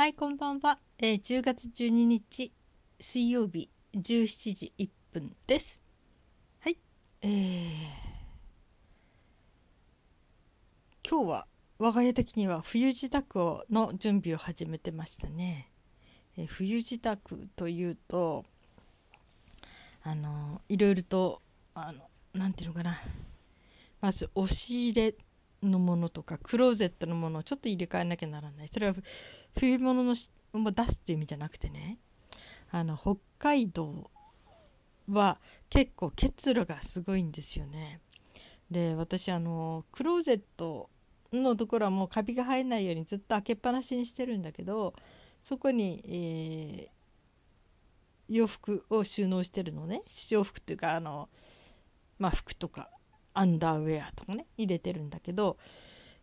はい、こんばんは。えー10月12日水曜日17時1分です。はい、えー今日は我が家的には冬支度をの準備を始めてましたね。えー冬支度というと、あのいろいろとあのなんていうのかな、まず押し入れのものとかクローゼットのものをちょっと入れ替えなきゃならない。それは冬物のしも出すっていう意味じゃなくてね。あの北海道は結構結露がすごいんですよね。で私あのクローゼットのところはもうカビが生えないようにずっと開けっぱなしにしてるんだけどそこに、えー洋服を収納してるのね。洋服っていうかあのまあ服とかアンダーウェアとかね入れてるんだけど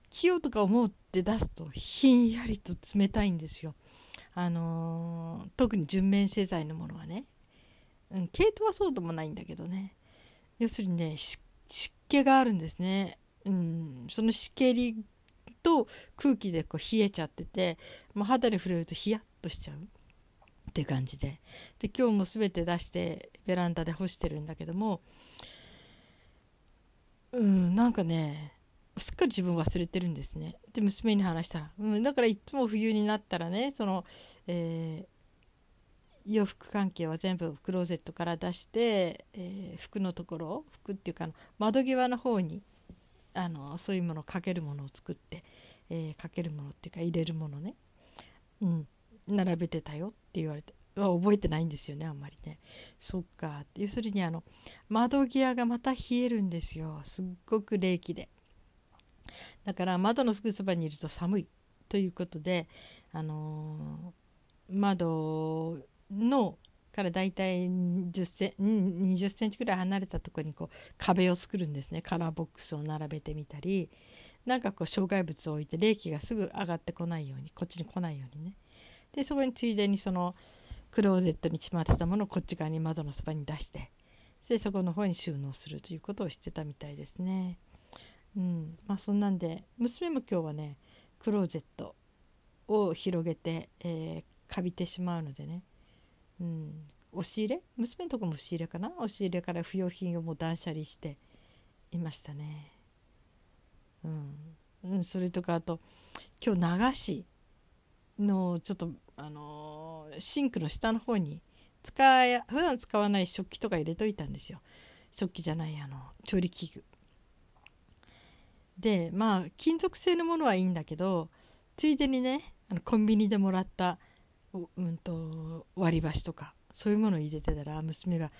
着ようとか思って出すとひんやりと冷たいんですよ。あのー特に純面製材のものはね、うん、毛糸はそうでもないんだけどね。要するにね湿気があるんですね、うん、その湿気と空気でこう冷えちゃっててもう肌に触れるとヒヤッとしちゃう。って感じで。で今日も全て出してベランダで干してるんだけどもうんなんかねすっかり自分忘れてるんですね。で娘に話したら、うん、だからいつも冬になったらねその、えー洋服関係は全部クローゼットから出して、えー服のところ服っていうか窓際の方にあのそういうものをかけるものを作って、えーかけるものっていうか入れるものね、うん、並べてたよって言われて。は覚えてないんですよねあんまりね。そっか。要するにあの窓際がまた冷えるんですよ。すっごく冷気で。だから窓のすぐそばにいると寒いということで、あのー窓のからだいたい10セン20センチぐらい離れたところにこう壁を作るんですね。カラーボックスを並べてみたり。なんかこう障害物を置いて冷気がすぐ上がってこないようにこっちに来ないようにね。でそこについでにそのクローゼットにしまってたものをこっち側に窓のそばに出してでそこの方に収納するということをしてたみたいですね。うん、まあそんなんで娘も今日はねクローゼットを広げて、えー、かびてしまうのでね、うん、押し入れ？娘のとこも押し入れかな？押し入れから不要品をもう断捨離していましたね。うん。うん、それとかあと今日流しのちょっとあのシンクの下の方に使い普段使わない食器とか入れといたんですよ。食器じゃないあの調理器具。でまあ金属製のものはいいんだけどついでにねあのコンビニでもらった、うん、と割り箸とかそういうものを入れてたら娘が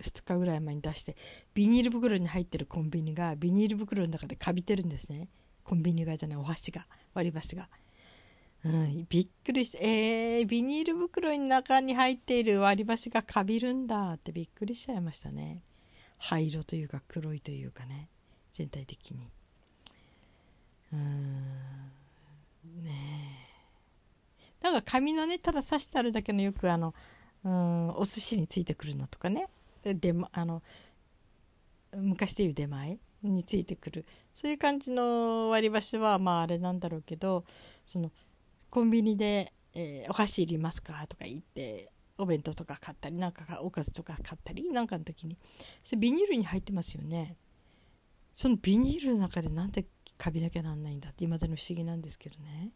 2日ぐらい前に出してビニール袋に入ってるコンビニがビニール袋の中でかびてるんですね。コンビニがじゃないお箸が割り箸が。うん、びっくりして「えー、ビニール袋の中に入っている割り箸がかびるんだ」ってびっくりしちゃいましたね。灰色というか黒いというかね全体的に。うんねえ。なんか紙のねただ刺してあるだけのよくあのうんお寿司についてくるのとかね。でまあの昔でいう出前についてくる。そういう感じの割り箸はまああれなんだろうけどそのコンビニで、えーお箸いりますか?」とか言ってお弁当とか買ったりなんかおかずとか買ったりなんかの時にそれビニールに入ってますよね。そのビニールの中でなんでカビなきゃなんないんだって今だに不思議なんですけどね。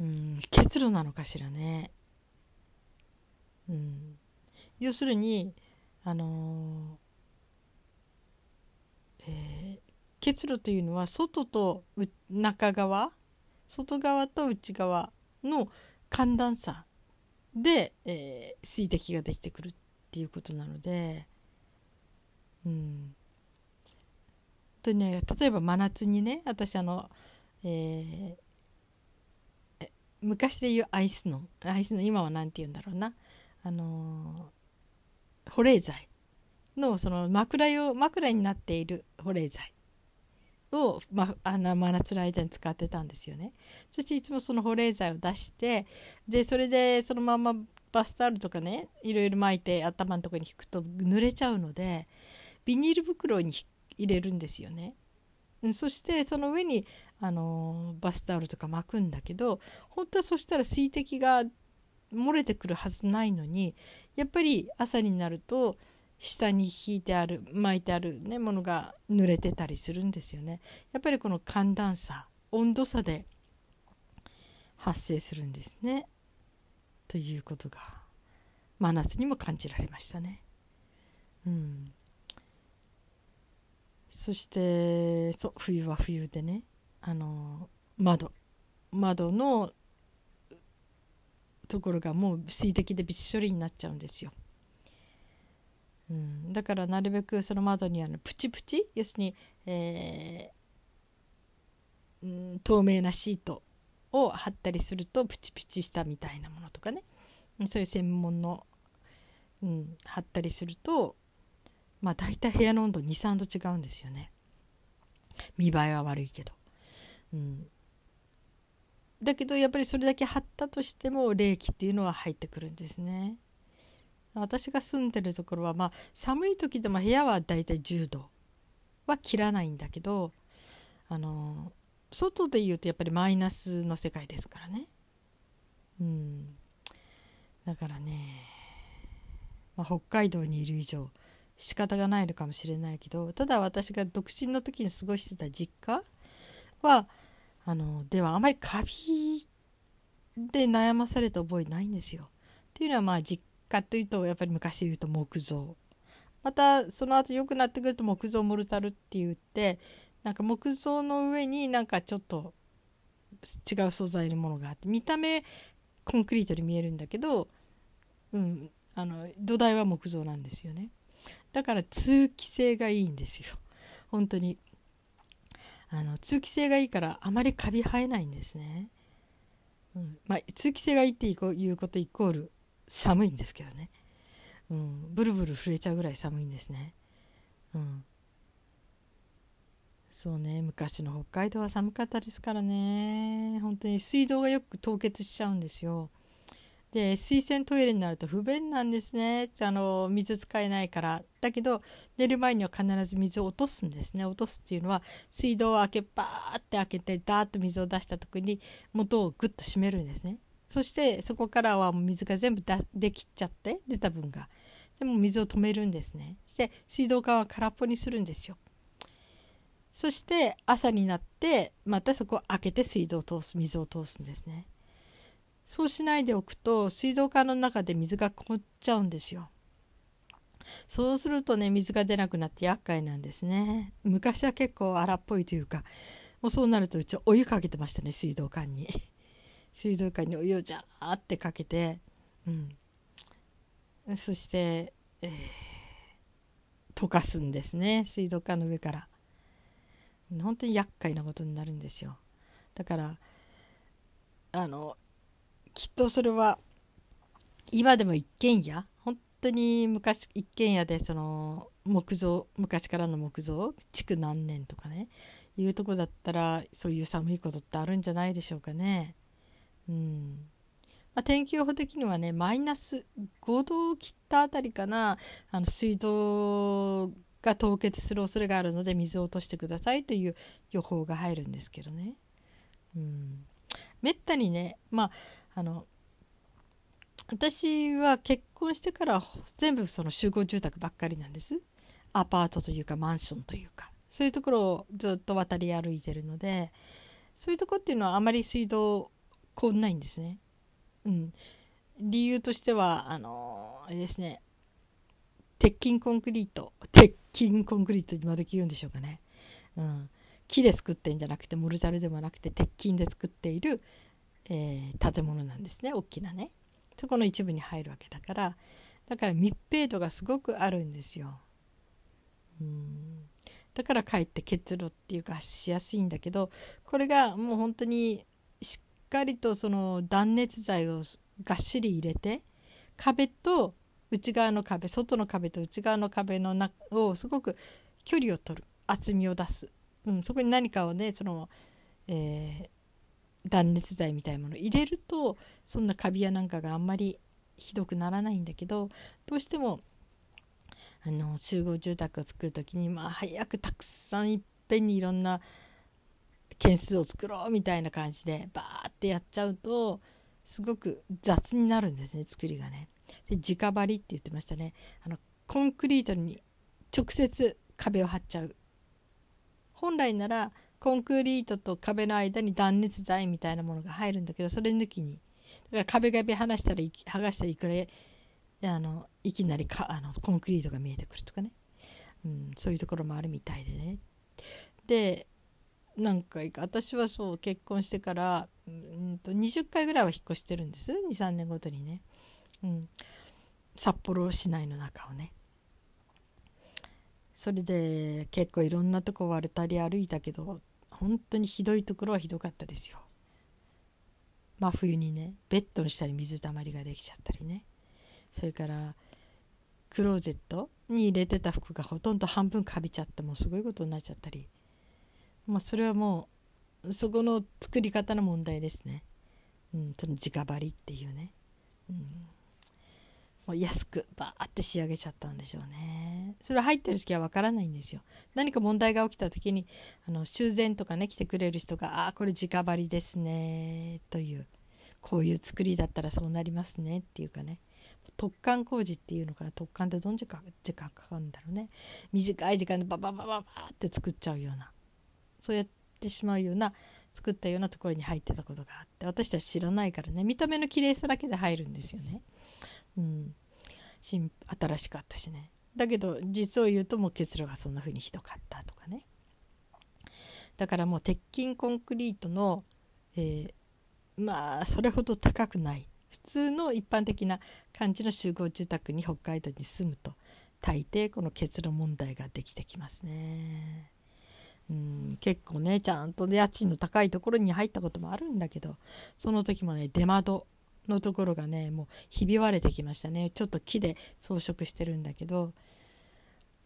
うん結露なのかしらね。うん。要するにあのーえー結露というのは外と中側外側と内側の寒暖差で、えー水滴ができてくるっていうことなので、うん、とね例えば真夏にね私あの、えー昔で言うアイスのアイスの今は何て言うんだろうな。あのー保冷剤のその枕用枕になっている保冷剤。を、まあ、あの真夏の間に使ってたんですよね。そしていつもその保冷剤を出してでそれでそのままバスタオルとかねいろいろ巻いて頭のとこに引くと濡れちゃうのでビニール袋に入れるんですよね。そしてその上にあのバスタオルとか巻くんだけど本当はそしたら水滴が漏れてくるはずないのにやっぱり朝になると下に引いてある巻いてある、ね、ものが濡れてたりするんですよね。やっぱりこの寒暖差温度差で発生するんですね。ということが真夏にも感じられましたね。うん、そしてそう冬は冬でねあの窓窓のところがもう水滴でびっしょりになっちゃうんですよ。うん、だからなるべくその窓にあのプチプチ要するに、えー、透明なシートを貼ったりするとプチプチしたみたいなものとかね。そういう専門の、うん、貼ったりするとまあ大体部屋の温度23度違うんですよね。見栄えは悪いけど。うん、だけどやっぱりそれだけ張ったとしても冷気っていうのは入ってくるんですね。私が住んでるところはまあ寒い時でも部屋はだいたい10度は切らないんだけどあの外で言うとやっぱりマイナスの世界ですからね。うん、だからね、まあ、北海道にいる以上仕方がないのかもしれないけどただ私が独身の時に過ごしてた実家はあのではあまりカビで悩まされた覚えないんですよ。っていうのはまあ実家というとやっぱり昔で言うと木造。またその後良くなってくると木造モルタルって言ってなんか木造の上になんかちょっと違う素材のものがあって見た目コンクリートに見えるんだけど、うん、あの土台は木造なんですよね。だから通気性がいいんですよ。本当に。あの通気性がいいからあまりカビ生えないんですね。うんまあ、通気性がいいっていうことイコール寒いんですけどね、うん、ブルブル震えちゃうぐらい寒いんですね。うん、そうね。昔の北海道は寒かったですからね。本当に水道がよく凍結しちゃうんですよ。で水洗トイレになると不便なんですね。あの水使えないから。だけど寝る前には必ず水を落とすんですね。落とすっていうのは水道を開けバーって開けてダーッと水を出した時に元をグッと閉めるんですね。そしてそこからは水が全部できちゃって出た分がでも水を止めるんですねで水道管は空っぽにするんですよそして朝になってまたそこを開けて水道を通す水を通すんですねそうしないでおくと水道管の中で水がこもっちゃうんですよ。そうするとね水が出なくなって厄介なんですね。昔は結構荒っぽいというかもうそうなるとうちお湯かけてましたね水道管に。水道管にお湯をジャーってかけて、うん、そして、えー、溶かすんですね水道管の上から。本当に厄介なことになるんですよ。だからあのきっとそれは今でも一軒家？本当に昔一軒家でその木造昔からの木造？築何年とかねいうとこだったらそういう寒いことってあるんじゃないでしょうかね。うん。まあ、天気予報的にはねマイナス5度を切ったあたりかな。あの水道が凍結する恐れがあるので水を落としてくださいという予報が入るんですけどね。うん、めったにねまああの私は結婚してから全部その集合住宅ばっかりなんです。アパートというかマンションというか。そういうところをずっと渡り歩いてるのでそういうとこっていうのはあまり水道凍んないんですね。うん。理由としてはあのあれですね。鉄筋コンクリート。鉄筋コンクリート今時言うんでしょうかね。うん。木で作ってんじゃなくてモルタルでもなくて鉄筋で作っているえー、建物なんですね。大きなね。そこの一部に入るわけだから。だから密閉度がすごくあるんですよ。うん。だからかえって結露っていうかしやすいんだけどこれがもう本当にかりとその断熱材をがっしり入れて壁と内側の壁外の壁と内側の壁の中をすごく距離を取る厚みを出す、うん、そこに何かをねその、えー断熱材みたいなもの入れるとそんなカビやなんかがあんまりひどくならないんだけどどうしてもあの集合住宅を作る時にまあ早くたくさんいっぺんにいろんな件数を作ろうみたいな感じでバーッってやっちゃうとすごく雑になるんですね作りがね。で直張りって言ってましたね。あのコンクリートに直接壁を張っちゃう。本来ならコンクリートと壁の間に断熱材みたいなものが入るんだけどそれ抜きに。だから壁紙剥がしたら剥がしたらいくらあのいきなりかあのコンクリートが見えてくるとかね、うん、そういうところもあるみたいでね。で何回か。私はそう結婚してからうんと20回ぐらいは引っ越してるんです。23年ごとにね、うん、札幌市内の中をね。それで結構いろんなとこ渡り歩いたけど本当にひどいところはひどかったですよ。真冬にねベッドの下に水たまりができちゃったりね。それからクローゼットに入れてた服がほとんど半分かびちゃってもうすごいことになっちゃったり。まあそれはもうそこの作り方の問題ですね、うん、その直張りっていうね、うん。もう安くバーって仕上げちゃったんでしょうね。それは入ってる時はわからないんですよ。何か問題が起きた時にあの修繕とかね来てくれる人が「ああこれ直張りですね」というこういう作りだったらそうなりますねっていうかね。突貫工事っていうのかな？突貫ってどん時間時間かかるんだろうね。短い時間でバババババって作っちゃうような。そうやってしまうような作ったようなところに入ってたことがあって私たち知らないからね見た目の綺麗さだけで入るんですよね。うん、新新しかったしねだけど実を言うともう結露がそんな風にひどかったとかねだからもう鉄筋コンクリートの、えー、まあそれほど高くない普通の一般的な感じの集合住宅に北海道に住むと大抵この結露問題ができてきますね。うん結構ねちゃんと家賃の高いところに入ったこともあるんだけどその時もね出窓のところがねもうひび割れてきましたね。ちょっと木で装飾してるんだけど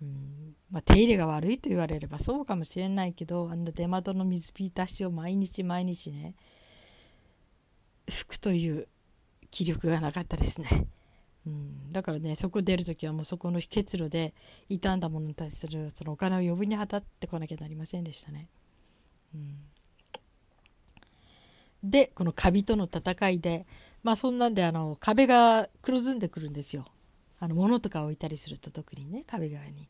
うんまあ、手入れが悪いと言われればそうかもしれないけどあんな出窓の水浸しを毎日毎日ね拭くという気力がなかったですね、うん、だからねそこ出る時はもうそこの結露で傷んだものに対するそのお金を余分に払ってこなきゃなりませんでしたね、うん。でこのカビとの戦いでまあそんなんであの壁が黒ずんでくるんですよ。あの物とか置いたりすると特にね壁側に。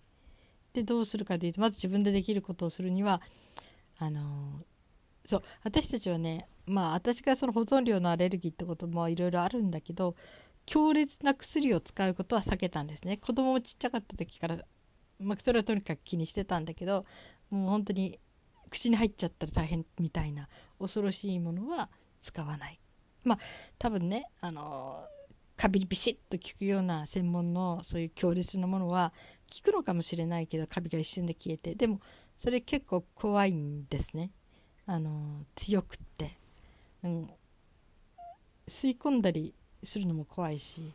でどうするかというとまず自分でできることをするにはあのそう私たちはねまあ私がその保存料のアレルギーってこともいろいろあるんだけど強烈な薬を使うことは避けたんですね。子供もちっちゃかった時から、まあ、それはとにかく気にしてたんだけどもう本当に口に入っちゃったら大変みたいな恐ろしいものは使わない。まあ多分ねあのカビにビシッと効くような専門のそういう強烈なものは効くのかもしれないけどカビが一瞬で消えて。でもそれ結構怖いんですね。あの強くって、うん、吸い込んだりするのも怖いし、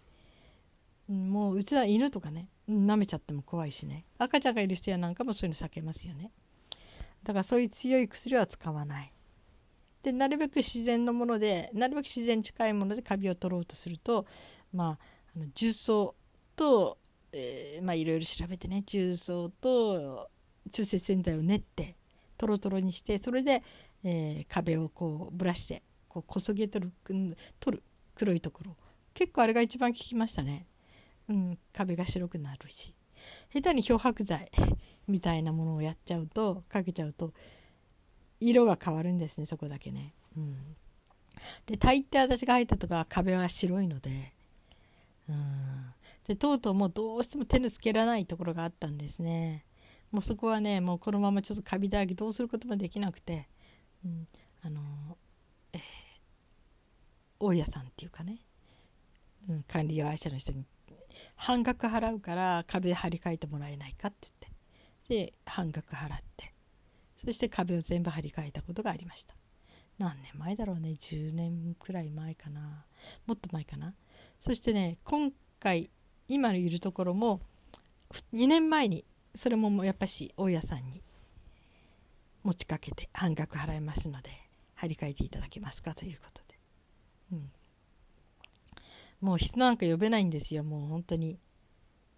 もううちは犬とかね。舐めちゃっても怖いしね。赤ちゃんがいる人やなんかもそういうの避けますよね。だからそういう強い薬は使わない。でなるべく自然のものでなるべく自然に近いものでカビを取ろうとするとまああの重曹と、えー、まあいろいろ調べてね。重曹と中性洗剤を練ってトロトロにしてそれで、えー、壁をこうブラシでこうこそげ取る取る。黒いところ。結構あれが一番効きましたね、うん、壁が白くなるし。下手に漂白剤 みたいなものをやっちゃうとかけちゃうと色が変わるんですねそこだけね。うん、で大抵私が入ったとか壁は白いので,、うん、でとうとうもうどうしても手のつけられないところがあったんですね。もうそこはねもうこのままちょっとカビだらけどうすることもできなくて、うん、あのー、大家さんっていうかね、うん、管理会社の人に半額払うから壁張り替えてもらえないかって言って。で半額払って。そして壁を全部張り替えたことがありました。何年前だろうね。10年くらい前かな。もっと前かな。そしてね今回今のいるところも2年前にそれもやっぱし大家さんに持ちかけて半額払いますので張り替えていただけますかということ、もう人なんか呼べないんですよもう本当に。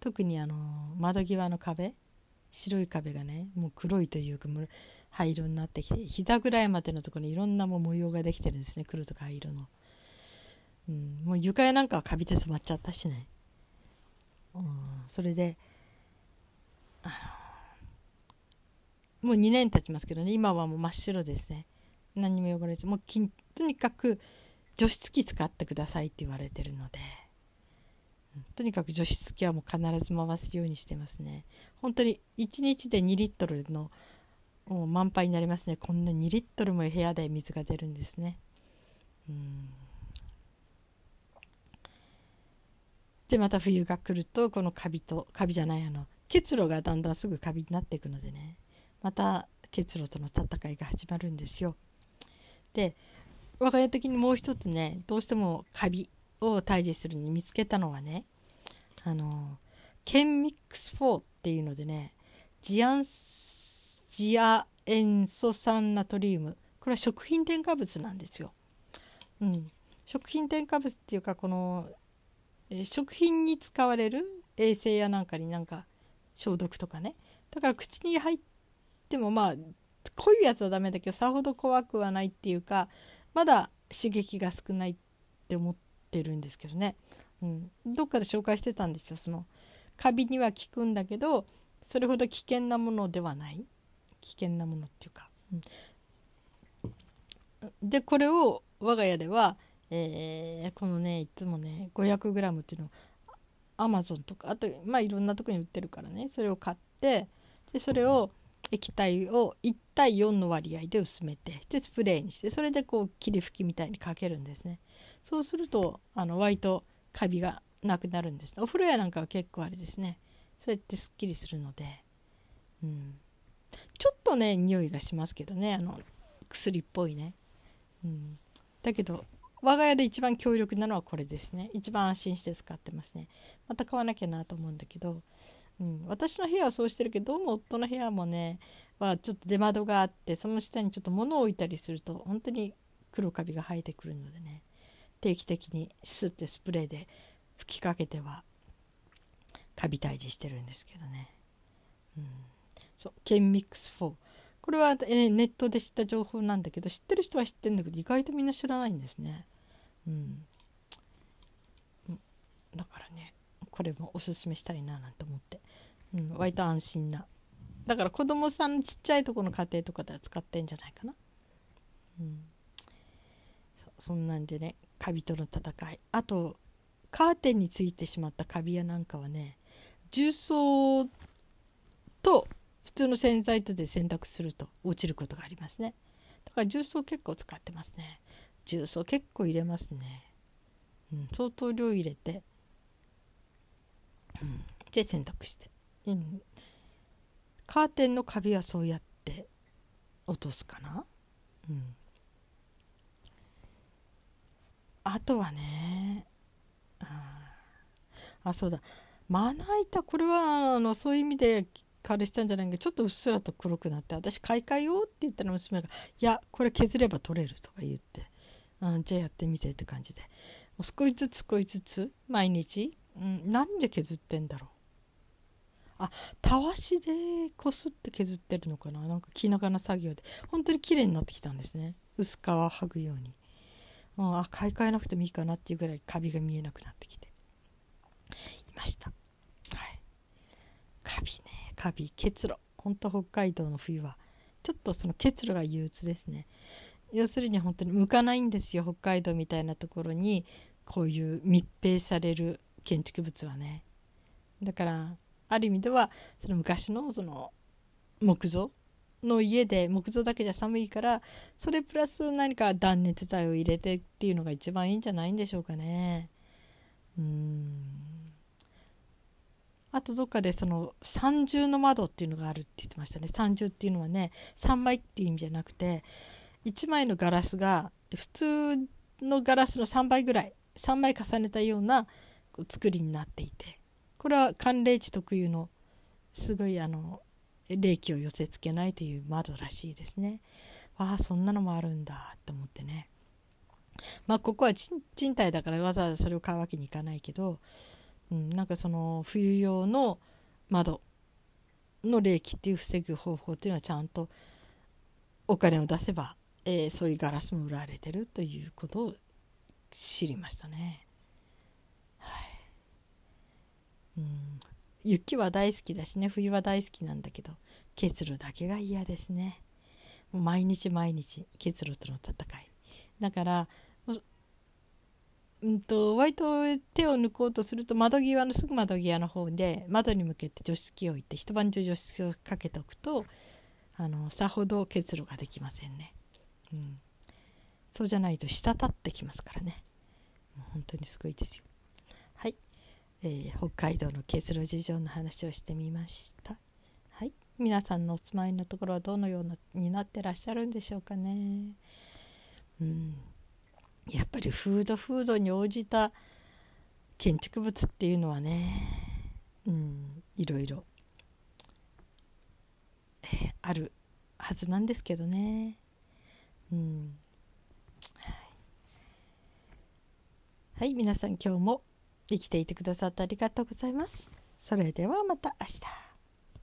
特にあの窓際の壁。白い壁がねもう黒いというか灰色になってきて膝ぐらいまでのところにいろんなも模様ができてるんですね黒とか灰色の、うん、もう床やなんかはカビで染まっちゃったしね、うん、それでもう2年経ちますけどね今はもう真っ白ですね。何にも汚れてもうとにかく除湿機使ってくださいって言われてるので、とにかく除湿機はもう必ず回すようにしてますね。本当に1日で2リットルのもう満杯になりますね。こんな2リットルも部屋で水が出るんですね。うん。でまた冬が来るとこのカビとカビじゃないあの結露がだんだんすぐカビになっていくのでね。また結露との戦いが始まるんですよ。で我が家的にもう一つねどうしてもカビを退治するに見つけたのはねあのケンミックス4っていうのでねジアンジア塩素酸ナトリウム。これは食品添加物なんですよ。うん、食品添加物っていうかこの、食品に使われる衛生やなんかになんか消毒とかね。だから口に入ってもまあ濃いやつはダメだけどさほど怖くはないっていうかまだ刺激が少ないって思ってるんですけどね、うん、どっかで紹介してたんですよ。そのカビには効くんだけどそれほど危険なものではない。危険なものっていうか、うん、でこれを我が家では、えー、このねいつもね 500g っていうのをアマゾンとかあとまあいろんなとこに売ってるからね。それを買ってでそれを液体を1対4の割合で薄めてでスプレーにしてそれでこう霧吹きみたいにかけるんですね。そうするとあの割とカビがなくなるんですお風呂屋なんかは結構あれですね。そうやってすっきりするので。うん。ちょっとね匂いがしますけどね。あの薬っぽいね、うん、だけど我が家で一番強力なのはこれですね。一番安心して使ってますね。また買わなきゃなと思うんだけど、うん、私の部屋はそうしてるけどどうも夫の部屋もねはちょっと出窓があってその下にちょっと物を置いたりすると本当に黒カビが生えてくるのでね定期的にスッてスプレーで吹きかけてはカビ退治してるんですけどね。うん。そう。ケンミックス4これは、えー、ネットで知った情報なんだけど知ってる人は知ってるんだけど意外とみんな知らないんですね。うん。だからねこれもおすすめしたいななんて思って、うん、割と安心な。だから子供さんのちっちゃいとこの家庭とかでは使ってんじゃないかな。うん。そそんなんでねカビとの戦い。あとカーテンについてしまったカビやなんかはね重曹と普通の洗剤とで洗濯すると落ちることがありますね。だから重曹結構使ってますね。重曹結構入れますね、うん、相当量入れて、うん、で洗濯して、うん、カーテンのカビはそうやって落とすかな。うん。あとはねああそうだ。まな板これはあのそういう意味で彼したんじゃないけどちょっとうっすらと黒くなって私買い替えようって言ったら娘が「いやこれ削れば取れる」とか言って、うん、じゃあやってみてって感じで。少しずつ少しずつ毎日、うん、何で削ってんだろう。あたわしでこすって削ってるのかな？なんか気長な作業で。本当に綺麗になってきたんですね。薄皮を剥ぐように、うん、あ買い替えなくてもいいかなっていうぐらいカビが見えなくなってきて。いました。はい。カビね。カビ結露。本当北海道の冬は。ちょっとその結露が憂鬱ですね。要するに本当に向かないんですよ北海道みたいなところに。こういう密閉される建築物はね。だからある意味ではその昔のその木造の家で木造だけじゃ寒いからそれプラス何か断熱材を入れてっていうのが一番いいんじゃないんでしょうかね。うん。あとどっかでその三重の窓っていうのがあるって言ってましたね。三重っていうのはね3枚っていう意味じゃなくて1枚のガラスが普通のガラスの3倍ぐらい3枚重ねたような作りになっていてこれは寒冷地特有のすごいあの冷気を寄せつけないという窓らしいですね。わあそんなのもあるんだって思ってね。まあここは賃貸だからわざわざそれを買うわけにいかないけどうん、なんかその冬用の窓の冷気っていう防ぐ方法っていうのはちゃんとお金を出せば、えー、そういうガラスも売られてるということを知りましたね。はい、うん。雪は大好きだしね冬は大好きなんだけど結露だけが嫌ですね。毎日毎日結露との戦い。だからうんと割と手を抜こうとすると窓際のすぐ窓際の方で窓に向けて除湿機を置いて一晩中除湿器をかけておくとあのさほど結露ができませんね、うん、そうじゃないと滴ってきますからね。もう本当にすごいですよ、えー、北海道の結露事情の話をしてみました。はい。皆さんのお住まいのところはどのようなになってらっしゃるんでしょうかね。うん。やっぱりフードフードに応じた建築物っていうのはね、うん、いろいろ、えー、あるはずなんですけどね。うん。はい、皆さん今日も生きていてくださってありがとうございます。それではまた明日。